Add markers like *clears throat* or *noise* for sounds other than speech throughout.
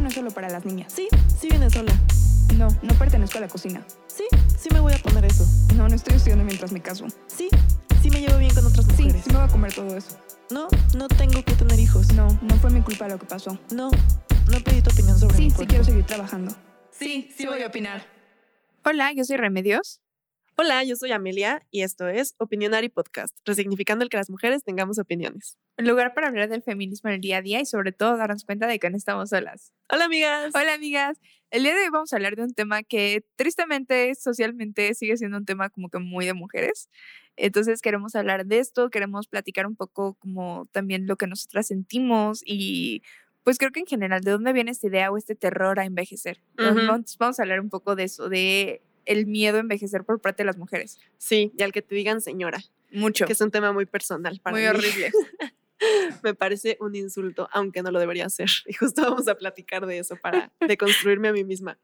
no es solo para las niñas. Sí, sí viene sola. No, no pertenezco a la cocina. Sí, sí me voy a poner eso. No, no estoy estudiando mientras me caso. Sí, sí me llevo bien con otras Sí, mujeres. sí me voy a comer todo eso. No, no tengo que tener hijos. No, no fue mi culpa lo que pasó. No, no pedí tu opinión sobre Sí, mi sí cuerpo. quiero seguir trabajando. Sí, sí voy a opinar. Hola, yo soy Remedios. Hola, yo soy Amelia y esto es Opinionary Podcast, resignificando el que las mujeres tengamos opiniones. Un lugar para hablar del feminismo en el día a día y sobre todo darnos cuenta de que no estamos solas. Hola, amigas. Hola amigas, el día de hoy vamos a hablar de un tema que tristemente socialmente sigue siendo un tema como que muy de mujeres. Entonces queremos hablar de esto, queremos platicar un poco como también lo que nosotras sentimos y pues creo que en general de dónde viene esta idea o este terror a envejecer. Vamos, vamos a hablar un poco de eso, de el miedo a envejecer por parte de las mujeres. Sí, y al que te digan señora, Mucho. que es un tema muy personal para Muy mí. horrible. *laughs* Me parece un insulto, aunque no lo debería ser. *laughs* Y justo vamos a platicar de eso para *laughs* deconstruirme a mí misma.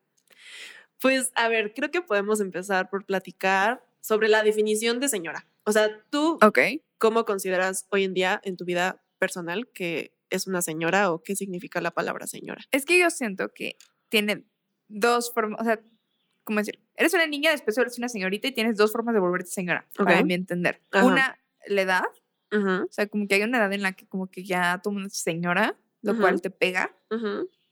Pues, a ver, creo que podemos empezar por platicar sobre la definición de señora. O sea, tú. ¿cómo consideras hoy en día en tu vida personal que es una señora o qué significa la palabra señora? Es que yo siento que tiene dos formas, o sea, ¿cómo decir? Eres una niña, después eres una señorita y tienes dos formas de volverte señora, para Ok. mi entender. Ajá. Una, la edad, Ujú, o sea, como que hay una edad en la que como que ya tú eres señora, lo Ujú. cual te pega,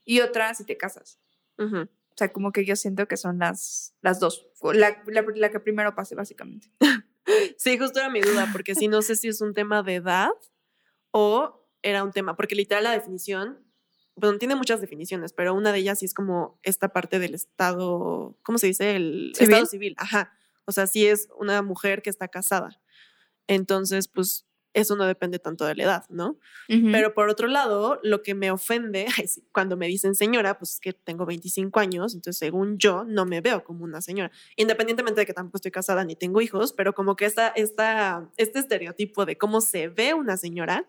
y otra si te casas. O sea, como que yo siento que son las, las dos, la, la, la que primero pase, básicamente. *laughs* Sí, justo era mi duda, porque sí, no sé si es un tema de edad o era un tema, porque literal la definición, bueno, tiene muchas definiciones, pero una de ellas sí es como esta parte del estado, ¿cómo se dice? El ¿Civil? estado civil, ajá. O sea, sí es una mujer que está casada. Entonces, pues eso no depende tanto de la edad, ¿no? Pero por otro lado, lo que me ofende *laughs* sí, cuando me dicen señora, pues es que tengo 25 años, entonces según yo no me veo como una señora, independientemente de que tampoco estoy casada ni tengo hijos, pero como que esta, esta, este estereotipo de cómo se ve una señora,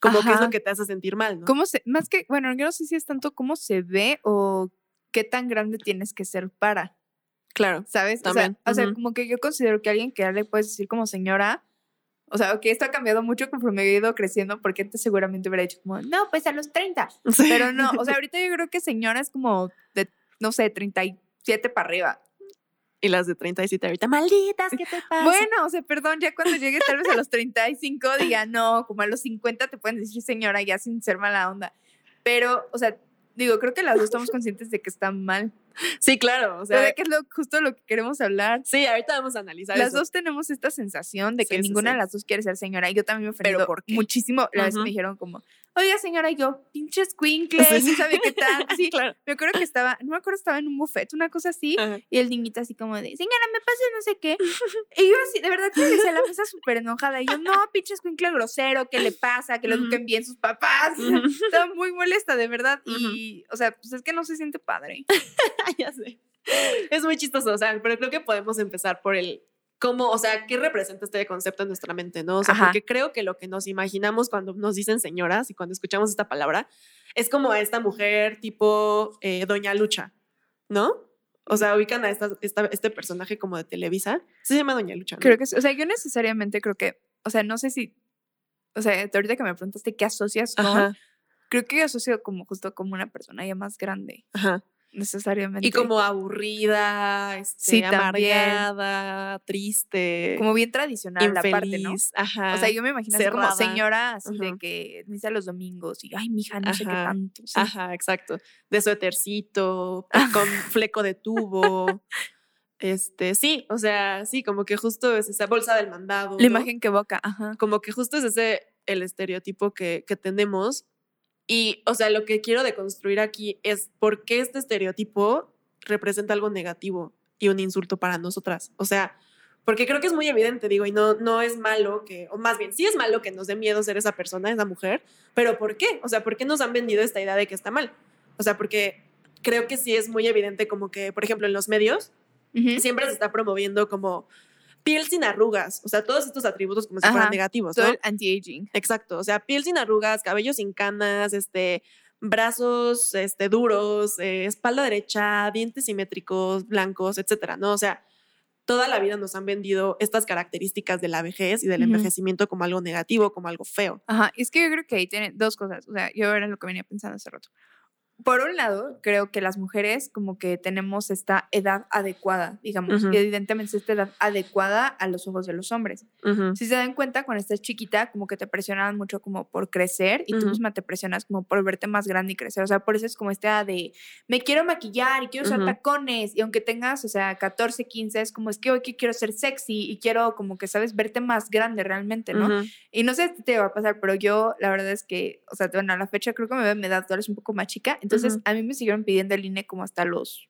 como que es Ajá. lo que te hace sentir mal, ¿no? ¿Cómo se, más que, bueno, yo no sé si es tanto cómo se ve o qué tan grande tienes que ser para. Claro. ¿sabes? También, O sea, o sea, como que yo considero que alguien que ya le puedes decir como señora, o sea, que esto ha cambiado mucho conforme he ido creciendo, porque antes seguramente hubiera dicho como, no, pues a los 30. *laughs* Sí. Pero no, o sea, ahorita yo creo que señora es como de, no sé, 37 para arriba. Y las de 37 ahorita, malditas, ¿qué te pasa? Bueno, o sea, perdón, ya cuando llegue tal vez a los 35 diga, no, como a los 50 te pueden decir señora ya sin ser mala onda. Pero, o sea, digo, creo que las dos estamos conscientes de que está mal. sí, claro. O sea, sea, que es lo, justo lo que queremos hablar. sí, ahorita vamos a analizar Las eso. dos tenemos esta sensación de que Sí, ninguna sí. de las dos quiere ser señora. Y yo también me ofendí muchísimo. La vez Ujú. me dijeron como, oye, señora, y yo, pinche squinkle, Sí, sí. ¿sí sabe qué tal? *laughs* Sí, claro. me acuerdo que estaba, no me acuerdo, estaba en un buffet, una cosa así. Ajá. Y el niñito así como de, señora, me pasa no sé qué. Y yo así, de verdad, que la mesa súper enojada. Y yo, no, pinche squinkle grosero, ¿qué le pasa? Que lo eduquen bien sus papás. *laughs* Estaba muy molesta, de verdad. Y, o sea, pues es que no se siente padre. *laughs* ya sé. Es muy chistoso, o sea, pero creo que podemos empezar por el cómo, o sea, qué representa este concepto en nuestra mente, ¿no? O sea, Ajá. porque creo que lo que nos imaginamos cuando nos dicen señoras y cuando escuchamos esta palabra es como a esta mujer tipo eh, Doña Lucha, ¿no? O sea, ubican a esta, esta- este personaje como de Televisa. Se llama Doña Lucha, ¿no? Creo que, o sea, yo necesariamente creo que, o sea, no sé si, o sea, ahorita que me preguntaste qué asocias con, Ajá, creo que yo asocio como justo como una persona ya más grande, ajá. Necesariamente. Y como aburrida, este, Sí, amargada, triste, como bien tradicional la parte, ¿no? infeliz, ajá. O sea, yo me imagino así como señora, así de que misa los domingos y, ay, mija, no sé qué tanto. sí. Ajá, exacto. De suétercito, con fleco de tubo. Este, sí, o sea, sí, como que justo es esa bolsa del mandado. La ¿no? imagen que evoca, ajá. Como que justo es ese el estereotipo que, que tenemos. Y, o sea, lo que quiero deconstruir aquí es por qué este estereotipo representa algo negativo y un insulto para nosotras. O sea, porque creo que es muy evidente, digo, y no, no es malo que, o más bien, sí es malo que nos dé miedo ser esa persona, esa mujer, pero ¿por qué? O sea, ¿por qué nos han vendido esta idea de que está mal? O sea, porque creo que sí es muy evidente como que, por ejemplo, en los medios siempre se está promoviendo como piel sin arrugas, o sea, todos estos atributos como si Ajá, fueran negativos, Todo ¿no? el anti-aging. Exacto, o sea, piel sin arrugas, cabello sin canas, este, brazos este, duros, eh, espalda derecha, dientes simétricos, blancos, etcétera, ¿no? O sea, toda la vida nos han vendido estas características de la vejez y del envejecimiento como algo negativo, como algo feo. Ajá, es que yo creo que ahí tiene dos cosas. O sea, yo era lo que venía pensando hace rato. Por un lado, creo que las mujeres como que tenemos esta edad adecuada, digamos, y evidentemente esta edad adecuada a los ojos de los hombres. Ujú. Si se dan cuenta, cuando estás chiquita, como que te presionan mucho como por crecer y tú misma te presionas como por verte más grande y crecer. O sea, por eso es como esta de, me quiero maquillar y quiero usar tacones. Y aunque tengas, o sea, 14, 15, es como, es que hoy que quiero ser sexy y quiero como que, ¿sabes? Verte más grande realmente, ¿no? Y no sé si te va a pasar, pero yo la verdad es que, o sea, bueno, a la fecha creo que me veo en edad, tú eres un poco más chica. Entonces, a mí me siguieron pidiendo el INE como hasta los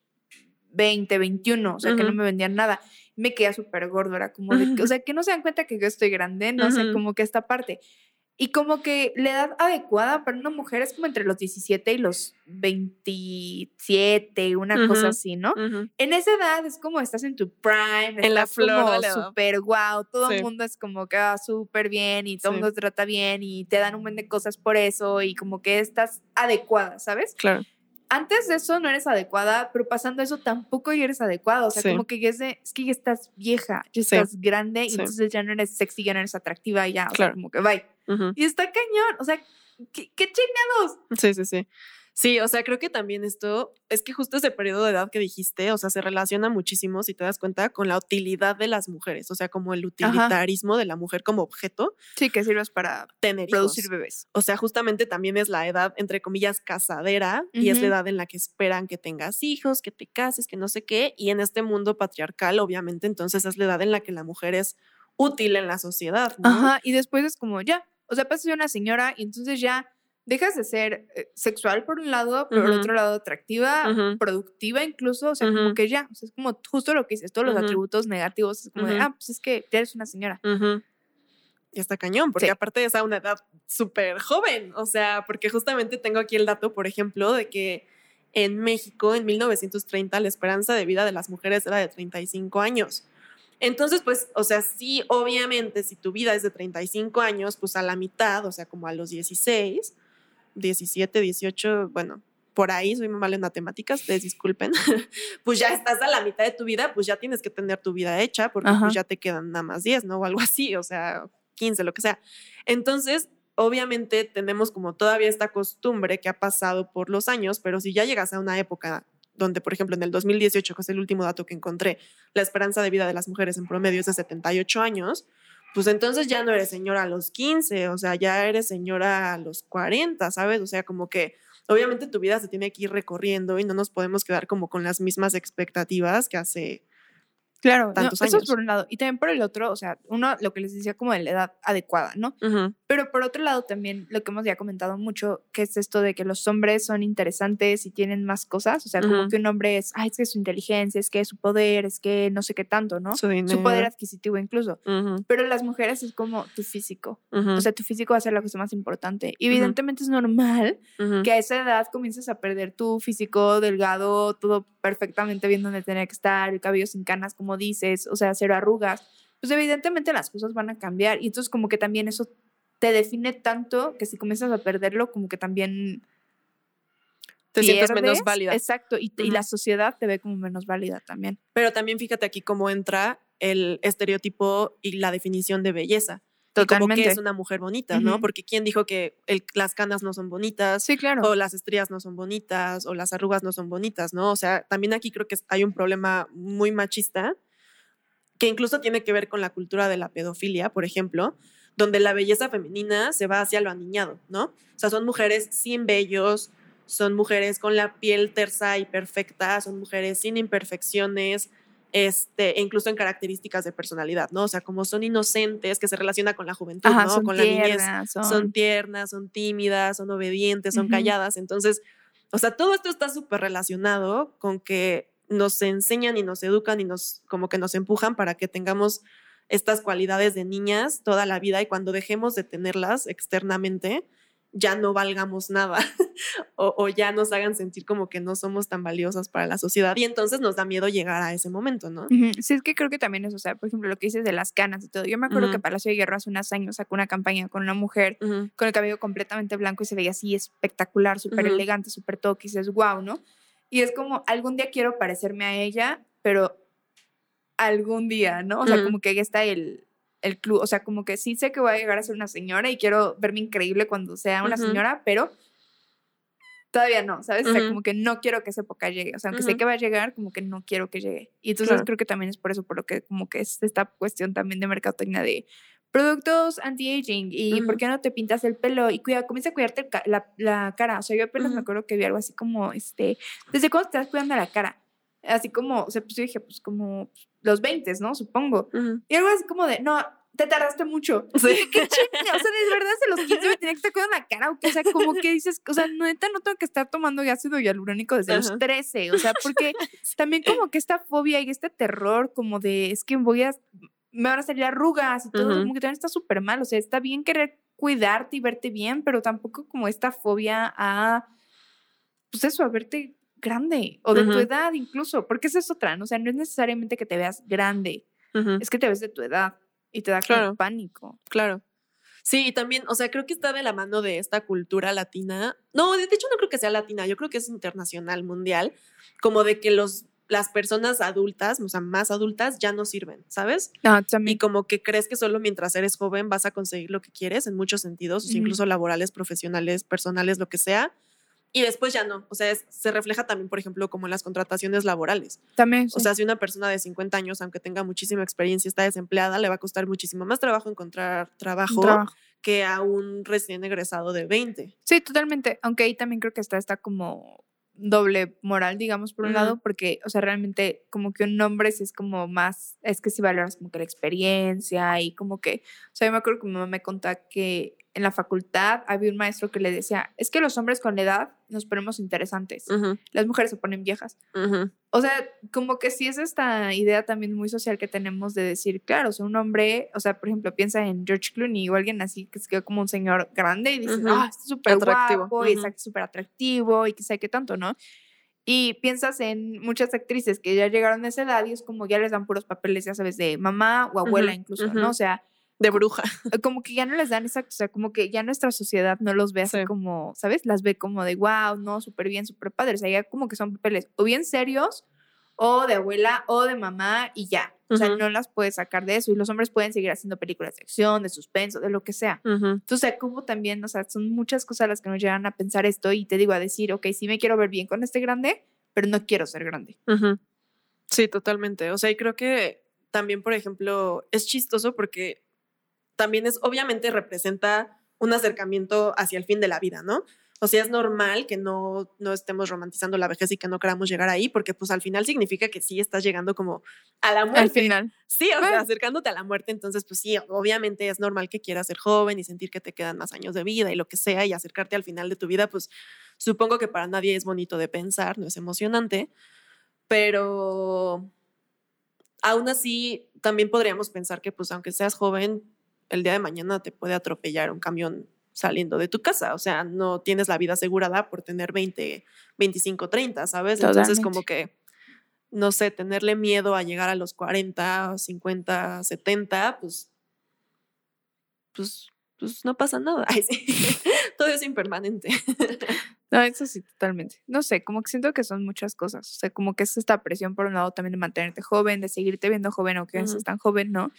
20, 21, o sea, que no me vendían nada. Me quedé súper gordo, era como de, que- o *laughs* sea, que no se dan cuenta que yo estoy grande, no sé, Ujú. como que esta parte. Y como que la edad adecuada para una mujer es como entre los 17 y los 27, una cosa así, ¿no? En esa edad es como estás en tu prime, En la flor como la súper guau, todo el mundo es como que va súper bien y todo el Sí. mundo te trata bien y te dan un buen de cosas por eso y como que estás adecuada, ¿sabes? Claro. Antes de eso no eres adecuada, pero pasando eso tampoco ya eres adecuada, o sea, Sí. como que ya es de, es que ya estás vieja, ya Sí. estás grande y Sí. entonces ya no eres sexy, ya no eres atractiva, ya, o sea, como que bye. Y está cañón, o sea, ¿qué, qué chingados? Sí, sí, sí. Sí, o sea, creo que también esto es que justo ese periodo de edad que dijiste, o sea, se relaciona muchísimo, si te das cuenta, con la utilidad de las mujeres, o sea, como el utilitarismo de la mujer como objeto, Sí, que sirves para tener producir hijos. bebés. O sea, justamente también es la edad, entre comillas, casadera, y es la edad en la que esperan que tengas hijos, que te cases, que no sé qué, y en este mundo patriarcal, obviamente, entonces es la edad en la que la mujer es útil en la sociedad, ¿no? Ajá, y después es como ya, o sea, pasas de una señora y entonces ya dejas de ser eh, sexual por un lado, pero por Ujú. otro lado atractiva, productiva incluso, o sea, como que ya, o sea, es como justo lo que dices, todos los atributos negativos, es como de, ah, pues es que ya eres una señora. Y está cañón, porque Sí. aparte es a una edad súper joven. O sea, porque justamente tengo aquí el dato, por ejemplo, de que en México, en 1930, la esperanza de vida de las mujeres era de 35 años. Entonces, pues, o sea, sí, obviamente, si tu vida es de 35 años, pues a la mitad, o sea, como a los 16, 17, 18, bueno, por ahí soy muy mal en matemáticas, ustedes disculpen, *laughs* pues ya estás a la mitad de tu vida, pues ya tienes que tener tu vida hecha, porque pues ya te quedan nada más 10, ¿no? O algo así, o sea, 15, lo que sea. Entonces, obviamente tenemos como todavía esta costumbre que ha pasado por los años, pero si ya llegas a una época donde, por ejemplo, en el 2018, que es el último dato que encontré, la esperanza de vida de las mujeres en promedio es de 78 años, pues entonces ya no eres señora a los 15, o sea, ya eres señora a los 40, ¿sabes? O sea, como que obviamente tu vida se tiene que ir recorriendo y no nos podemos quedar como con las mismas expectativas que hace Claro, no, eso es por un lado. Y también por el otro, o sea, uno, lo que les decía como de la edad adecuada, ¿no? Pero por otro lado también lo que hemos ya comentado mucho, que es esto de que los hombres son interesantes y tienen más cosas, o sea, como que un hombre es, ay, es que su inteligencia, es que su poder, es que no sé qué tanto, ¿no? su poder adquisitivo incluso. Ujú, Pero las mujeres es como tu físico. O sea, tu físico va a ser la cosa más importante. Y evidentemente es normal que a esa edad comiences a perder tu físico delgado, todo perfectamente bien donde tenía que estar, el cabello sin canas, como dices, o sea, cero arrugas. Pues evidentemente las cosas van a cambiar. Y entonces como que también eso te define tanto que si comienzas a perderlo, como que también Te sientes menos válida. Exacto. Y, te- y la sociedad te ve como menos válida también. Pero también fíjate aquí cómo entra el estereotipo y la definición de belleza. Y como Totalmente. que es una mujer bonita, ¿no? Ujú. Porque ¿quién dijo que el- las canas no son bonitas? Sí, claro. O las estrías no son bonitas, o las arrugas no son bonitas, ¿no? O sea, también aquí creo que hay un problema muy machista que incluso tiene que ver con la cultura de la pedofilia, por ejemplo, donde la belleza femenina se va hacia lo aniñado, ¿no? O sea, son mujeres sin vellos, son mujeres con la piel tersa y perfecta, son mujeres sin imperfecciones, este, e incluso en características de personalidad, ¿no? O sea, como son inocentes, que se relaciona con la juventud, Ajá, ¿no? son con la niñez son, son tiernas, son tímidas, son obedientes, son calladas. Entonces, o sea, todo esto está súper relacionado con que nos enseñan y nos educan y nos, como que nos empujan para que tengamos estas cualidades de niñas toda la vida y cuando dejemos de tenerlas externamente, ya no valgamos nada *laughs* o, o ya nos hagan sentir como que no somos tan valiosas para la sociedad y entonces nos da miedo llegar a ese momento, ¿no? Sí, es que creo que también es, o sea, por ejemplo, lo que dices de las canas y todo. Yo me acuerdo que. Palacio de Hierro hace unos años sacó una campaña con una mujer con el cabello completamente blanco y se veía así espectacular, súper elegante, súper todo, y dices, wow, ¿no? Y es como, algún día quiero parecerme a ella, pero algún día, ¿no? O sea, como que ahí está el, el club, o sea, como que sí sé que voy a llegar a ser una señora y quiero verme increíble cuando sea una señora, pero todavía no, ¿sabes? O sea, como que no quiero que esa época llegue. O sea, aunque sé que va a llegar, como que no quiero que llegue. Y entonces Claro. creo que también es por eso, por lo que como que es esta cuestión también de mercadotecnia de productos anti-aging y por qué no te pintas el pelo y cuida, comienza a cuidarte la, la cara. O sea, yo apenas me acuerdo que vi algo así como, este, ¿desde cuándo te estás cuidando la cara? Así como, o sea, pues yo dije, pues como los 20, ¿no? Supongo. Y algo así como de, no, te tardaste mucho. Sí. ¿Qué chinga? O sea, de verdad, de los 15 me tenía que estar cuidando la cara. O sea, como que dices, o sea, neta, no tengo que estar tomando ácido hialurónico desde los Ajá. 13. O sea, porque *laughs* también como que esta fobia y este terror, como de, es que voy a, me van a salir arrugas y todo, como que también está súper mal. O sea, está bien querer cuidarte y verte bien, pero tampoco como esta fobia a, pues eso, a verte grande o de tu Ujú. edad incluso, porque esa es otra, ¿no? O sea, no es necesariamente que te veas grande, Ujú. es que te ves de tu edad y te da Claro. pánico. Claro. Sí, y también, o sea, creo que está de la mano de esta cultura latina. No, de hecho no creo que sea latina, yo creo que es internacional, mundial, como de que los las personas adultas, o sea, más adultas ya no sirven, ¿sabes? No, Y también. como que crees que solo mientras eres joven vas a conseguir lo que quieres en muchos sentidos, incluso laborales, profesionales, personales, lo que sea. Y después ya no. O sea, es- se refleja también, por ejemplo, como en las contrataciones laborales. También. O sea, si una persona de 50 años, aunque tenga muchísima experiencia y está desempleada, le va a costar muchísimo más trabajo encontrar trabajo, trabajo. que a un recién egresado de 20. Sí, totalmente. Aunque ahí también creo que está esta como doble moral, digamos, por un lado, porque, o sea, realmente como que un hombre sí es como más, es que sí valoras como que la experiencia y como que, o sea, yo me acuerdo que mi mamá me contaba que en la facultad había un maestro que le decía, es que los hombres con la edad nos ponemos interesantes, las mujeres se ponen viejas. O sea, como que sí es esta idea también muy social que tenemos de decir, claro, o sea, un hombre, o sea, por ejemplo, piensa en George Clooney o alguien así que quedó como un señor grande y dices, Ujú. ah, está súper Atractivo, guapo y está súper atractivo y que sé qué tanto, ¿no? Y piensas en muchas actrices que ya llegaron a esa edad y es como ya les dan puros papeles, ya sabes, de mamá o abuela incluso. ¿no? O sea, De bruja. *laughs* como que ya no les dan exacto, o sea, como que ya nuestra sociedad no los ve así Sí. como, ¿sabes? Las ve como de, wow, no, súper bien, súper padre. O sea, ya como que son papeles o bien serios, o de abuela, o de mamá, y ya. O sea, no las puedes sacar de eso. Y los hombres pueden seguir haciendo películas de acción, de suspenso, de lo que sea. Entonces, como también, o sea, son muchas cosas las que nos llevan a pensar esto y te digo a decir, ok, sí me quiero ver bien con este grande, pero no quiero ser grande. Sí, totalmente. O sea, y creo que también, por ejemplo, es chistoso porque también es, obviamente representa un acercamiento hacia el fin de la vida, ¿no? O sea, es normal que no, no estemos romantizando la vejez y que no queramos llegar ahí, porque pues al final significa que sí estás llegando como a la muerte. Al final. Sí, o sea, Bueno. acercándote a la muerte, entonces pues sí, obviamente es normal que quieras ser joven y sentir que te quedan más años de vida y lo que sea y acercarte al final de tu vida, pues supongo que para nadie es bonito de pensar, no es emocionante, pero aún así también podríamos pensar que pues aunque seas joven, el día de mañana te puede atropellar un camión saliendo de tu casa, o sea, no tienes la vida asegurada por tener 20, 25, 30, ¿sabes? Entonces como que no sé, tenerle miedo a llegar a los 40, 50, 70, pues, pues, pues no pasa nada. *laughs* Ay, sí. Todo es impermanente. *laughs* No, eso sí, totalmente. No sé, como que siento que son muchas cosas. O sea, como que es esta presión por un lado también de mantenerte joven, de seguirte viendo joven aunque no Ujú. seas tan joven, ¿no?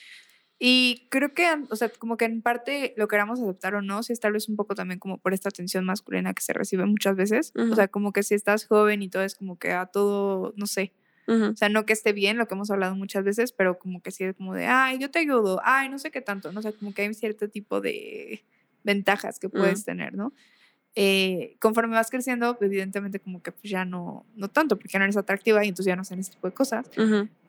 Y creo que, o sea, como que en parte lo queramos aceptar o no, si es tal vez un poco también como por esta atención masculina que se recibe muchas veces. Ujú. O sea, como que si estás joven y todo es como que a todo, no sé. Ujú, O sea, no que esté bien, lo que hemos hablado muchas veces, pero como que sí es como de, ay, yo te ayudo, ay, no sé qué tanto, ¿no? O sea, como que hay cierto tipo de ventajas que puedes tener, ¿no? Eh, conforme vas creciendo, evidentemente como que pues ya no, no tanto, porque ya no eres atractiva y entonces ya no hacen ese tipo de cosas,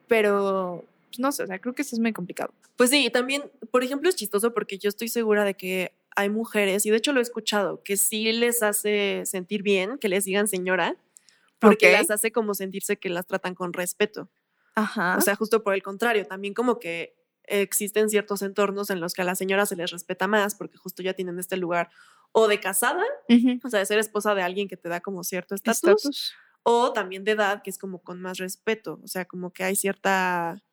pero pues, no sé, o sea, creo que eso es muy complicado. Pues sí, también, por ejemplo, es chistoso porque yo estoy segura de que hay mujeres, y de hecho lo he escuchado, que sí les hace sentir bien que les digan señora, porque Ok. las hace como sentirse que las tratan con respeto. Ajá. O sea, justo por el contrario, también como que existen ciertos entornos en los que a la señora se les respeta más porque justo ya tienen este lugar o de casada, o sea, de ser esposa de alguien que te da como cierto Estatus. o también de edad, que es como con más respeto, o sea, como que hay cierta,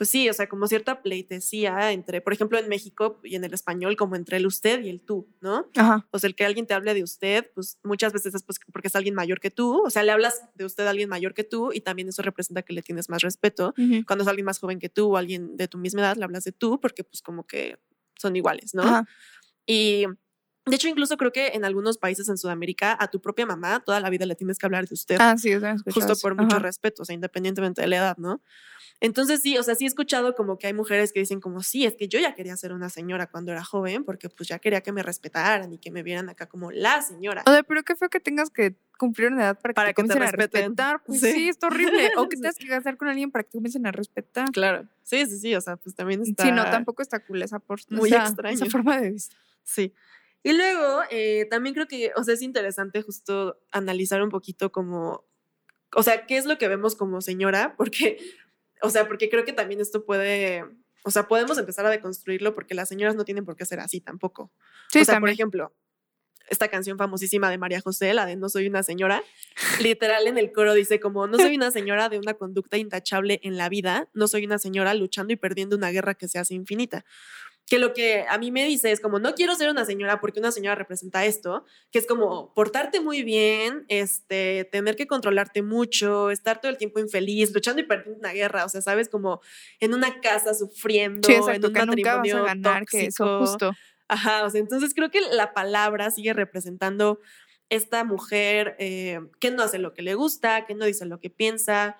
pues sí, o sea, como cierta pleitesía entre, por ejemplo, en México y en el español, como entre el usted y el tú, ¿no? Ajá. O sea, el que alguien te hable de usted, pues muchas veces es pues, porque es alguien mayor que tú, o sea, le hablas de usted a alguien mayor que tú y también eso representa que le tienes más respeto. Ujú. Cuando es alguien más joven que tú o alguien de tu misma edad, le hablas de tú porque pues como que son iguales, ¿no? Ajá. Y De hecho, incluso creo que en algunos países en Sudamérica a tu propia mamá toda la vida le tienes que hablar de usted. Ah, sí, justo por mucho Ajá. respeto, o sea, independientemente de la edad, ¿no? Entonces sí, o sea, sí he escuchado como que hay mujeres que dicen como, sí, es que yo ya quería ser una señora cuando era joven, porque pues ya quería que me respetaran y que me vieran acá como la señora. O sea, pero qué feo que tengas que cumplir una edad para que te que te comiencen a respetar. Pues Sí. sí, está horrible. O que *laughs* tengas que casar con alguien para que te comiencen a respetar. Claro, sí, sí, sí, o sea, pues también está... Sí, no, tampoco está cool esa, por, muy esa, extraño. esa forma de vista. Sí. Y luego, eh, también creo que, o sea, es interesante justo analizar un poquito como, o sea, qué es lo que vemos como señora, porque, o sea, porque creo que también esto puede, o sea, podemos empezar a deconstruirlo porque las señoras no tienen por qué ser así tampoco. Sí, o sea, por ejemplo, esta canción famosísima de María José, la de No soy una señora, *laughs* literal en el coro dice como, no soy una señora de una conducta intachable en la vida, no soy una señora luchando y perdiendo una guerra que se hace infinita. Que lo que a mí me dice es como, no quiero ser una señora porque una señora representa esto, que es como portarte muy bien, este, tener que controlarte mucho, estar todo el tiempo infeliz, luchando y perdiendo una guerra, o sea, sabes, como en una casa sufriendo, Sí, en un que nunca vas a matrimonio ganar, que eso tóxico. justo. Ajá, o sea, entonces creo que la palabra sigue representando esta mujer eh, que no hace lo que le gusta, que no dice lo que piensa,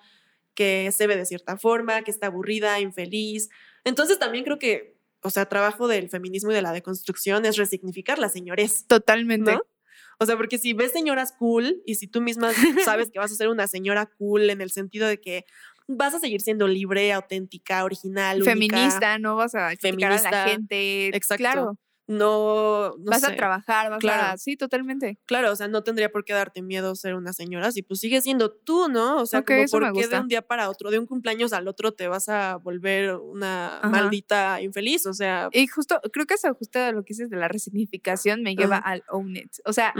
que se ve de cierta forma, que está aburrida, infeliz. Entonces también creo que, o sea, trabajo del feminismo y de la deconstrucción es resignificar la señores, Totalmente. ¿no? O sea, porque si ves señoras cool y si tú misma sabes que vas a ser una señora cool en el sentido de que vas a seguir siendo libre, auténtica, original, única, Feminista, no vas a criticar a la Feminista, gente. exacto, Claro, no, no vas sé. a trabajar, vas Claro. a... Sí, totalmente. Claro, o sea, no tendría por qué darte miedo ser una señora si pues sigues siendo tú, ¿no? O sea, Ok, como por qué de un día para otro, de un cumpleaños al otro te vas a volver una Ajá. maldita infeliz, o sea, Y justo, creo que eso justo a lo que dices de la resignificación me lleva al own it. O sea,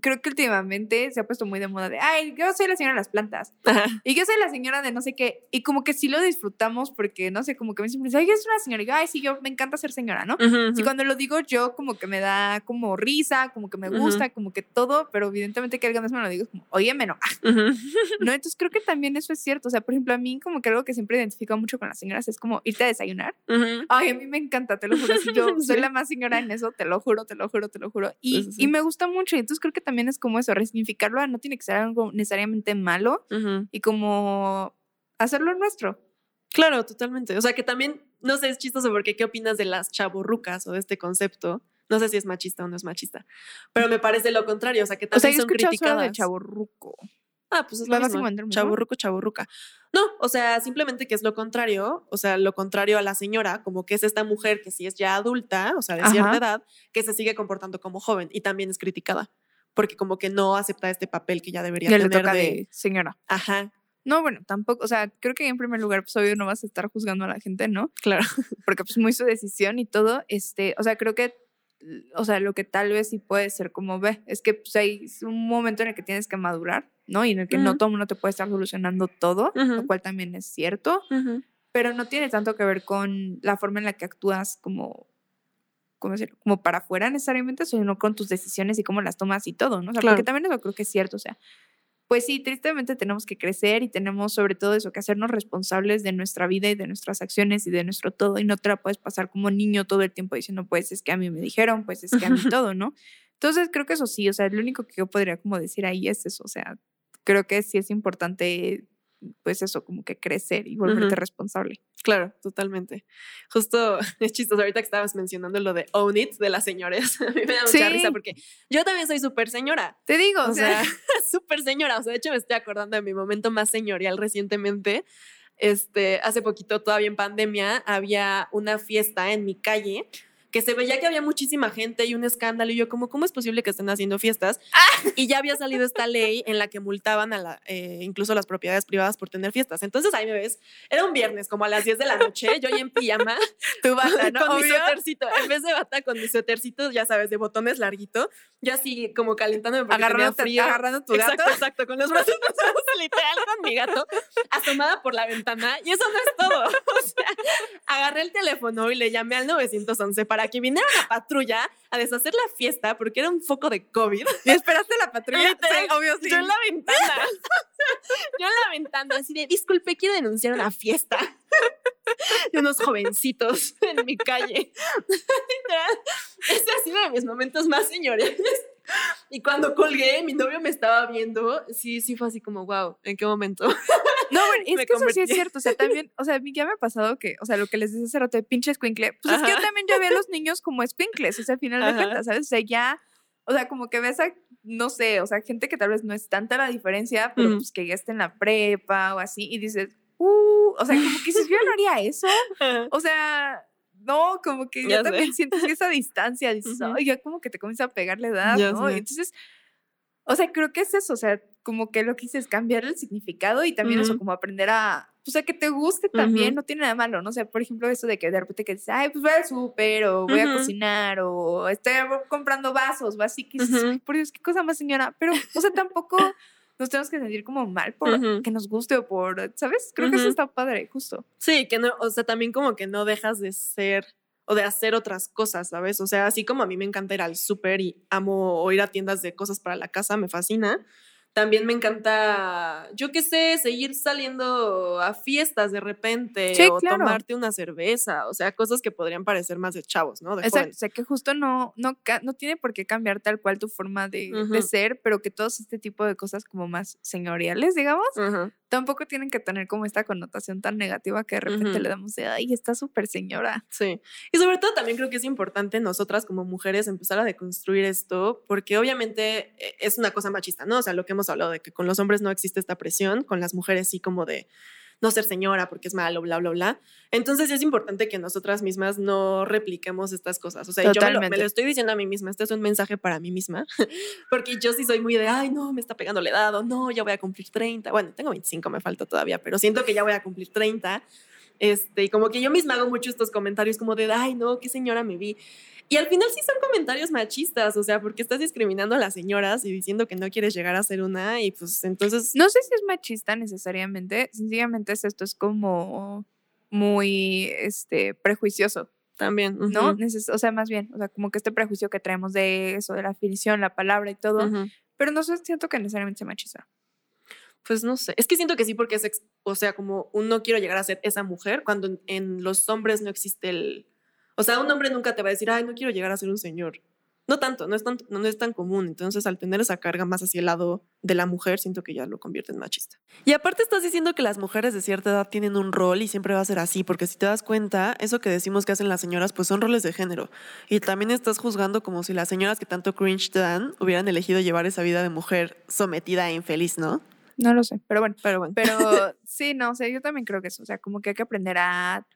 creo que últimamente se ha puesto muy de moda de, ay, yo soy la señora de las plantas. ajá, Y yo soy la señora de no sé qué. Y como que sí lo disfrutamos porque, no sé, como que me siempre dicen, ay, soy una señora. Y yo, ay, sí, yo me encanta ser señora, ¿no? ujú, Y ujú, cuando lo digo yo, como que me da como risa, como que me gusta, como que todo, pero evidentemente que alguien más me lo diga es como, óyeme, no. ujú. *laughs* *laughs* No, entonces creo que también eso es cierto. O sea, por ejemplo, a mí como que algo que siempre identifico mucho con las señoras es como irte a desayunar. Ay, a mí me encanta, te lo juro. Si yo *laughs* soy la más señora en eso, te lo juro, te lo juro, te lo juro. Y, y me gusta mucho. Y entonces creo que también es como eso, resignificarlo, a no tiene que ser algo necesariamente malo y como hacerlo nuestro. Claro, totalmente. O sea, que también, no sé, es chistoso porque ¿qué opinas de las chaborrucas o de este concepto? No sé si es machista o no es machista, pero me parece lo contrario, o sea, que O sea, también yo he son criticadas. de chaborruco. Ah, pues es ¿Me lo a mismo. Chaburruco, chaburruca. No, o sea, simplemente que es lo contrario, o sea, lo contrario a la señora, como que es esta mujer que sí es ya adulta, o sea, de cierta Ajá. edad, que se sigue comportando como joven y también es criticada, porque como que no acepta este papel que ya debería Ya le tener toca de, de señora. ajá, No, bueno, tampoco, o sea, creo que en primer lugar, pues obvio no vas a estar juzgando a la gente, ¿no? claro. *laughs* Porque pues muy su decisión y todo, este, o sea, creo que, o sea, lo que tal vez sí puede ser como, ve, es que pues hay un momento en el que tienes que madurar, ¿no? Y en el que no todo el mundo te puede estar solucionando todo, lo cual también es cierto, pero no tiene tanto que ver con la forma en la que actúas como, ¿cómo decirlo? Como para afuera necesariamente, sino con tus decisiones y cómo las tomas y todo, ¿no? O sea, Claro. porque también eso creo que es cierto, o sea, pues sí, tristemente tenemos que crecer y tenemos sobre todo eso, que hacernos responsables de nuestra vida y de nuestras acciones y de nuestro todo y no te la puedes pasar como niño todo el tiempo diciendo, pues es que a mí me dijeron, pues es que a mí *laughs* todo, ¿no? Entonces creo que eso sí, o sea, lo único que yo podría como decir ahí es eso, o sea, creo que sí es importante, pues eso, como que crecer y volverte Ujú. responsable. Claro, totalmente. Justo *laughs* es chistoso ahorita que estabas mencionando lo de own it de las señores. *laughs* A mí me da mucha Sí. risa porque yo también soy súper señora. Te digo, O sea, *laughs* súper señora. O sea, de hecho me estoy acordando de mi momento más señorial recientemente. Este, hace poquito, todavía en pandemia, había una fiesta en mi calle que se veía que había muchísima gente y un escándalo y yo como, ¿cómo es posible que estén haciendo fiestas? Y ya había salido esta ley en la que multaban a la, eh, incluso las propiedades privadas por tener fiestas. Entonces ahí me ves, era un viernes como a las 10 de la noche, yo ya en pijama, *laughs* tu bata, ¿no? con mi Obvio. suétercito, en vez de bata con mi suétercito, ya sabes, de botones larguito, yo así como calentándome porque tenía Agarrándote- frío. agarrando tu exacto, gato. Exacto, con los brazos *laughs* cruzados, literal con mi gato, asomada por la ventana, y eso no es todo. *laughs* O sea, agarré el teléfono y le llamé al 911 para que viniera una patrulla a deshacer la fiesta porque era un foco de COVID. ¿Y esperaste la patrulla? Literal, Sí, obvio, sí. Yo en la ventana. Yo lamentando así de, disculpe, quiero denunciar una fiesta de unos jovencitos en mi calle. *laughs* Literal, ese ha sido de mis momentos más señores. *laughs* Y cuando colgué, mi novio me estaba viendo. Sí, sí fue así como, wow, ¿en qué momento? *laughs* No, bueno, es Me que eso sí es convertí. cierto. O sea, también, o sea, a mí ya me ha pasado que, o sea, lo que les decía hace rato de pinche escuincle, pues es que yo Ajá. también ya veo a los niños como escuincles, o sea, al final de Ajá. cuentas, ¿sabes? O sea, ya, o sea, como que ves a, no sé, o sea, gente que tal vez no es tanta la diferencia, pero Ujú. pues que ya está en la prepa o así, y dices, uh, o sea, como que dices, yo no haría eso. *laughs* O sea, no, como que ya, Ya también sientes que esa *laughs* distancia, dices, ay, ya como que te comienza a pegar la edad, Ya ¿no? Y sé. entonces, o sea, creo que es eso, o sea, como que lo que hice es cambiar el significado y también eso, como aprender a, pues a que te guste también, no tiene nada malo, ¿no? O sea, por ejemplo, eso de que de repente que dices, ay, pues voy al súper o voy a cocinar o estoy comprando vasos o así, que dices, Ujú. "Ay, por Dios, qué cosa más señora, pero, o sea, tampoco nos tenemos que sentir como mal por que nos guste o por, ¿sabes? Creo que eso está padre, justo. Sí, que no, o sea, también como que no dejas de ser o de hacer otras cosas, ¿sabes? O sea, así como a mí me encanta ir al súper y amo o ir a tiendas de cosas para la casa, me fascina. También me encanta, yo qué sé, seguir saliendo a fiestas de repente Sí, o claro. tomarte una cerveza, o sea, cosas que podrían parecer más de chavos, ¿no? De Exacto, o sea que justo no, no, no tiene por qué cambiar tal cual tu forma de, de ser, pero que todos este tipo de cosas como más señoriales, digamos, Ajá. Tampoco tienen que tener como esta connotación tan negativa que de repente le damos de, ay, está súper señora. Sí. Y sobre todo también creo que es importante nosotras como mujeres empezar a deconstruir esto, porque obviamente eh, es una cosa machista, ¿no? O sea, lo que hemos hablado de que con los hombres no existe esta presión, con las mujeres sí como de no ser señora porque es malo, bla, bla, bla. Entonces es importante que nosotras mismas no repliquemos estas cosas. O sea, yo me lo, me Totalmente. lo estoy diciendo a mí misma, este es un mensaje para mí misma, *laughs* porque yo sí soy muy de, ay, no, me está pegando la edad, o no, ya voy a cumplir 30. Bueno, tengo 25, me falta todavía, pero siento que ya voy a cumplir 30. Este, y como que yo misma hago mucho estos comentarios como de, ay, no, qué señora me vi. Y al final sí son comentarios machistas, o sea, porque estás discriminando a las señoras y diciendo que no quieres llegar a ser una y pues entonces... No sé si es machista necesariamente, sencillamente es esto es como muy este prejuicioso, También, ¿no? ujú, Neces- o sea, más bien, o sea, como que este prejuicio que traemos de eso, de la definición, la palabra y todo, ujú. pero no sé, siento que necesariamente sea machista. Pues no sé, es que siento que sí porque es, o sea, como un no quiero llegar a ser esa mujer cuando en, en los hombres no existe el... O sea, un hombre nunca te va a decir, ay, no quiero llegar a ser un señor. No tanto, no es tan, no es tan común. Entonces, al tener esa carga más hacia el lado de la mujer, siento que ya lo convierte en machista. Y aparte estás diciendo que las mujeres de cierta edad tienen un rol y siempre va a ser así, porque si te das cuenta, eso que decimos que hacen las señoras, pues son roles de género. Y también estás juzgando como si las señoras que tanto cringe te dan hubieran elegido llevar esa vida de mujer sometida e infeliz, ¿no? No lo sé, pero bueno. Pero bueno. Pero *laughs* sí, no, o sea, yo también creo que eso, o sea, como que hay que aprender a,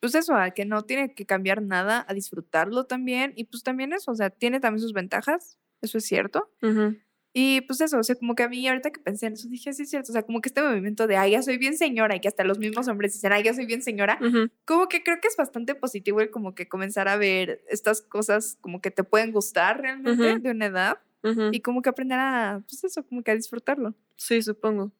pues eso, a que no tiene que cambiar nada, a disfrutarlo también, y pues también eso, o sea, tiene también sus ventajas, eso es cierto, y pues eso, o sea, como que a mí ahorita que pensé en eso, dije, sí es cierto, o sea, como que este movimiento de, ay, ya soy bien señora, y que hasta los mismos hombres dicen, ay, ya soy bien señora, como que creo que es bastante positivo el como que comenzar a ver estas cosas como que te pueden gustar realmente de una edad, Y como que aprender a, pues eso, como que a disfrutarlo. Sí, supongo.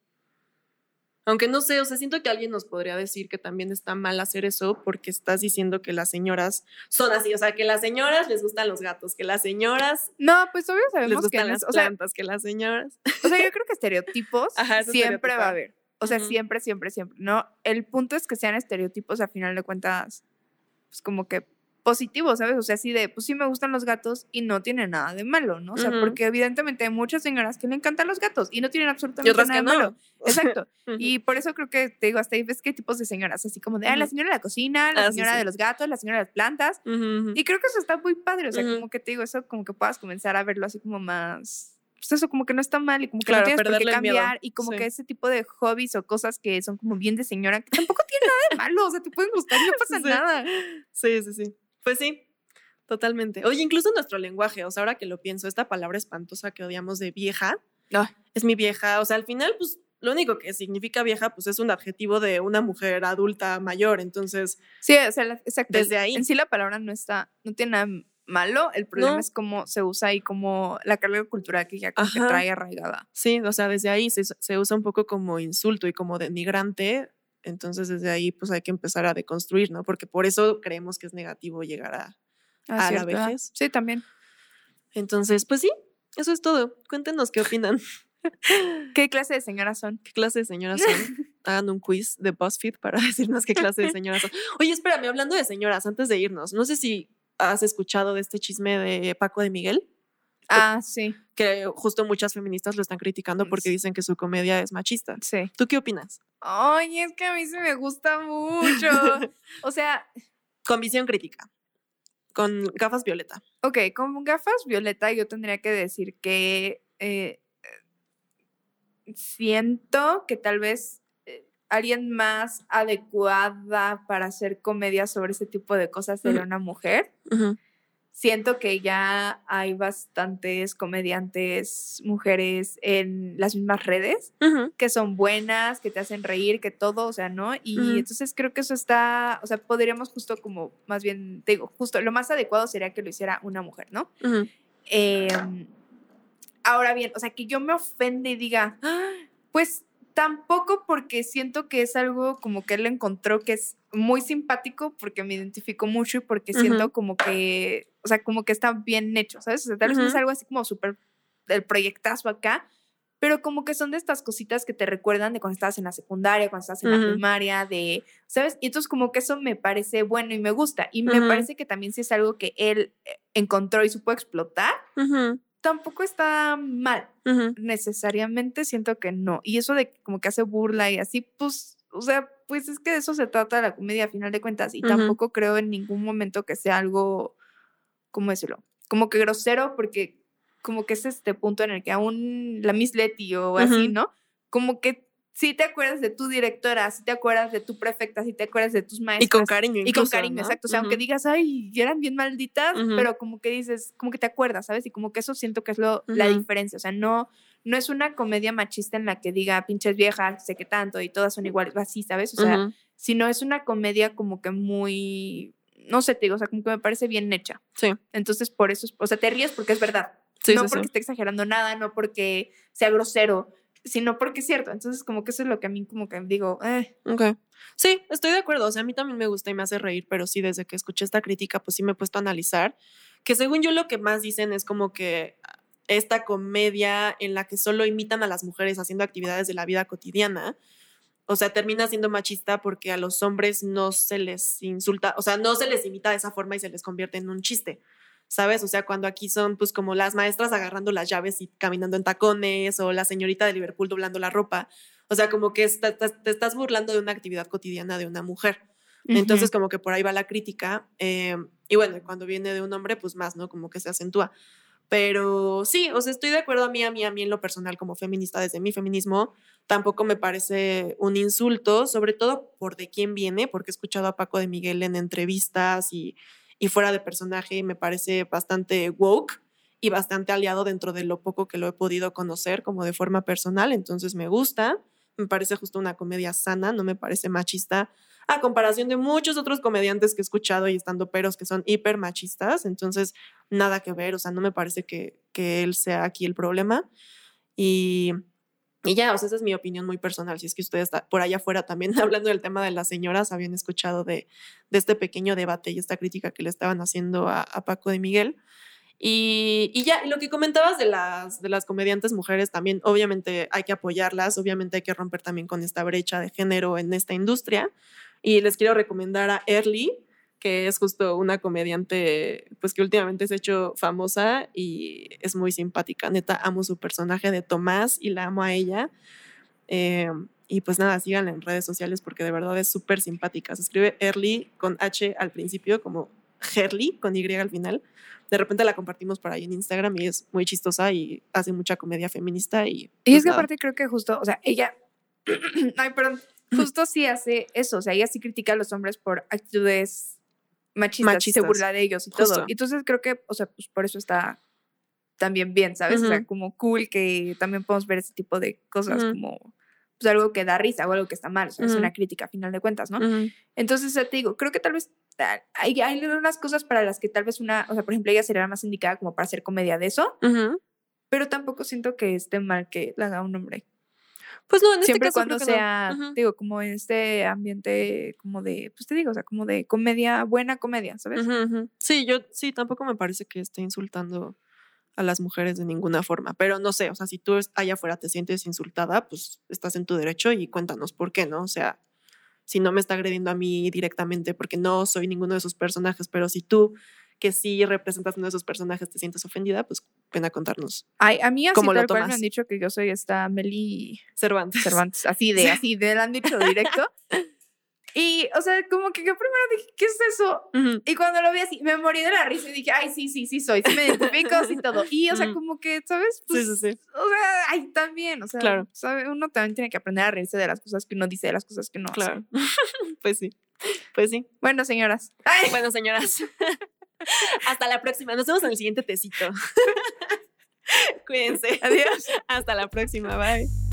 Aunque no sé, o sea, siento que alguien nos podría decir que también está mal hacer eso porque estás diciendo que las señoras son así, o sea, que las señoras les gustan los gatos, que las señoras No, pues obvio les sabemos que, gustan no las o sea, plantas, que las señoras. O sea, yo creo que estereotipos *laughs* Ajá, siempre va a haber. O sea, siempre, siempre, siempre. No, el punto es que sean estereotipos a final de cuentas, pues como que positivos, ¿sabes? O sea, así de, pues sí me gustan los gatos y no tiene nada de malo, ¿no? O sea, Ujú. porque evidentemente hay muchas señoras que le encantan los gatos y no tienen Y absolutamente otras nada que de malo. no. Exacto. *laughs* Ujú. Y por eso creo que te digo, hasta ahí ves qué tipos de señoras, así como de, ah, la señora de la cocina, la Ah, sí, señora sí. de los gatos, la señora de las plantas. Ujú, ujú. Y creo que eso está muy padre, o sea, como que te digo, eso como que puedas comenzar a verlo así como más, pues eso como que no está mal y como que Claro, no tienes por qué miedo. cambiar y como Sí. que ese tipo de hobbies o cosas que son como bien de señora, que tampoco tiene nada de malo, o sea, te pueden gustar y no pasa *laughs* Sí. nada. Sí, sí, sí. Pues sí, totalmente. Oye, incluso nuestro lenguaje, o sea, ahora que lo pienso, esta palabra espantosa que odiamos de vieja, Ah. es mi vieja, o sea, al final, pues lo único que significa vieja, pues es un adjetivo de una mujer adulta mayor, entonces, Sí, o sea, la- exacto. Desde ahí. En sí la palabra no está, no tiene nada malo, el problema No. es cómo se usa y cómo la carga cultural que ya como que Ajá. trae arraigada. sí, o sea, desde ahí se, se usa un poco como insulto y como denigrante, entonces desde ahí pues hay que empezar a deconstruir, ¿no? Porque por eso creemos que es negativo llegar a... Ah, ¿A la ah. vejez? Sí, también. Entonces, pues sí, eso es todo. Cuéntenos qué opinan *laughs* ¿Qué clase de señoras son? ¿Qué clase de señoras son? *laughs* Hagan un quiz de BuzzFeed para *laughs* decirnos qué clase de señoras son. Oye, espérame, hablando de señoras, antes de irnos, no sé si has escuchado de este chisme de Paco de Miguel, Ah, sí, que justo muchas feministas lo están criticando porque dicen que su comedia es machista. sí. ¿Tú qué opinas? Ay, es que a mí se me gusta mucho. *laughs* O sea, Con visión crítica, con gafas violeta. ok, con gafas violeta yo tendría que decir que eh, siento que tal vez eh, alguien más adecuada para hacer comedia sobre ese tipo de cosas sería una mujer. Siento que ya hay bastantes comediantes mujeres en las mismas redes que son buenas, que te hacen reír, que todo, o sea, ¿no? Y entonces creo que eso está, o sea, podríamos justo como, más bien, te digo, justo lo más adecuado sería que lo hiciera una mujer, ¿no? Em, ahora bien, o sea, que yo me ofende y diga, "Ah", pues tampoco porque siento que es algo como que él encontró que es muy simpático porque me identifico mucho y porque siento como que, o sea, como que está bien hecho, ¿sabes? O sea, tal vez no es algo así como súper el proyectazo acá, pero como que son de estas cositas que te recuerdan de cuando estabas en la secundaria, cuando estabas en la Ujú. primaria, de, ¿sabes? Y entonces como que eso me parece bueno y me gusta. Y me parece que también si es algo que él eh, encontró y supo explotar, tampoco está mal. Necesariamente siento que no. Y eso de como que hace burla y así, pues, o sea, pues es que de eso se trata la comedia a final de cuentas. Y tampoco creo en ningún momento que sea algo, ¿cómo decirlo? Como que grosero, porque como que es este punto en el que aún la Miss Letty o así. ¿no? Como que sí te acuerdas de tu directora, sí te acuerdas de tu prefecta, sí te acuerdas de tus maestras. Y con cariño. Y con incluso, cariño, ¿no? exacto. O sea, aunque digas, ay, eran bien malditas, pero como que dices, como que te acuerdas, ¿sabes? Y como que eso siento que es lo, la diferencia. O sea, no, no es una comedia machista en la que diga pinches viejas, sé que tanto, y todas son iguales, así, ¿sabes? O sea, sino es una comedia como que muy, no sé, te digo, o sea, como que me parece bien hecha. Sí, Entonces, por eso, es- o sea, te ríes porque es verdad. sí, no sí, porque sí. esté exagerando nada, no porque sea grosero, sino porque es cierto. Entonces, como que eso es lo que a mí como que digo, eh, Ok. Sí, estoy de acuerdo. O sea, a mí también me gusta y me hace reír, pero sí, desde que escuché esta crítica, pues sí me he puesto a analizar. Que según yo, lo que más dicen es como que esta comedia en la que solo imitan a las mujeres haciendo actividades de la vida cotidiana, o sea, termina siendo machista porque a los hombres no se les insulta, o sea, no se les imita de esa forma y se les convierte en un chiste. ¿Sabes? O sea, cuando aquí son pues como las maestras agarrando las llaves y caminando en tacones o la señorita de Liverpool doblando la ropa. O sea, como que te, te estás burlando de una actividad cotidiana de una mujer. Entonces, como que por ahí va la crítica. eh, y bueno, cuando viene de un hombre, pues más, ¿no? Como que se acentúa. Pero sí, o sea, estoy de acuerdo a mí, a mí, a mí en lo personal como feminista desde mi feminismo, tampoco me parece un insulto, sobre todo por de quién viene, porque he escuchado a Paco de Miguel en entrevistas y, y fuera de personaje, me parece bastante woke y bastante aliado dentro de lo poco que lo he podido conocer como de forma personal, entonces me gusta, me parece justo una comedia sana, no me parece machista, a comparación de muchos otros comediantes que he escuchado y estando peros que son hiper machistas, entonces nada que ver, o sea, no me parece que, que él sea aquí el problema. Y, y ya, o sea, esa es mi opinión muy personal. Si es que ustedes por allá afuera también *laughs* hablando del tema de las señoras, habían escuchado de, de este pequeño debate y esta crítica que le estaban haciendo a, a Paco de Miguel. Y, y ya, lo que comentabas de las, de las comediantes mujeres también, obviamente hay que apoyarlas, obviamente hay que romper también con esta brecha de género en esta industria. Y les quiero recomendar a Early, que es justo una comediante pues que últimamente se ha hecho famosa y es muy simpática. Neta, amo su personaje de Tomás y la amo a ella. Eh, y pues nada, síganla en redes sociales porque de verdad es súper simpática. Se escribe Early con H al principio, como Herly con Y al final. De repente la compartimos por ahí en Instagram y es muy chistosa y hace mucha comedia feminista. Y, Y pues es que nada. aparte creo que justo, o sea, ella, *clears throat* ay, perdón, justo sí hace eso, o sea, ella sí critica a los hombres por actitudes machistas, y se Machistas, burla de ellos y justo. todo. Entonces creo que, o sea, pues por eso está también bien, ¿sabes? O sea, como cool que también podemos ver ese tipo de cosas Ujú. como pues algo que da risa o algo que está mal, o sea, es Ujú. una crítica a final de cuentas, ¿no? Entonces, te digo, creo que tal vez hay, hay unas cosas para las que tal vez una, o sea, por ejemplo, ella sería más indicada como para hacer comedia de eso, pero tampoco siento que esté mal que la haga un hombre. Pues no, en este Siempre y caso cuando no. sea, digo, como en este ambiente como de, pues te digo, o sea, como de comedia, buena comedia, ¿sabes? Sí, yo sí, tampoco me parece que esté insultando a las mujeres de ninguna forma. Pero no sé, o sea, si tú allá afuera te sientes insultada, pues estás en tu derecho y cuéntanos por qué, ¿no? O sea, si no me está agrediendo a mí directamente, porque no soy ninguno de esos personajes, pero si tú, que sí representas uno de esos personajes, te sientes ofendida, pues ven a contarnos. Ay, a mí así ¿Cómo lo tal cual me han dicho que yo soy esta Meli Cervantes. Cervantes, así de, así de, la han dicho directo. *laughs* Y, o sea, como que yo primero dije, ¿qué es eso? Ujú, Y cuando lo vi así, me morí de la risa y dije, ay, sí, sí, sí soy, sí me identifico, sí todo. Y, o sea, Ujú. como que, ¿sabes? Sí, Pues, sí, sí. O sea, ay, también, o sea, Claro. ¿sabe? uno también tiene que aprender a reírse de las cosas que uno dice, de las cosas que uno hace. Claro. *laughs* pues sí. Pues sí. Bueno, señoras. Ay, *laughs* Bueno, señoras. Hasta la próxima. Nos vemos en el siguiente tecito. *laughs* Cuídense. adiós. Hasta la próxima. Bye.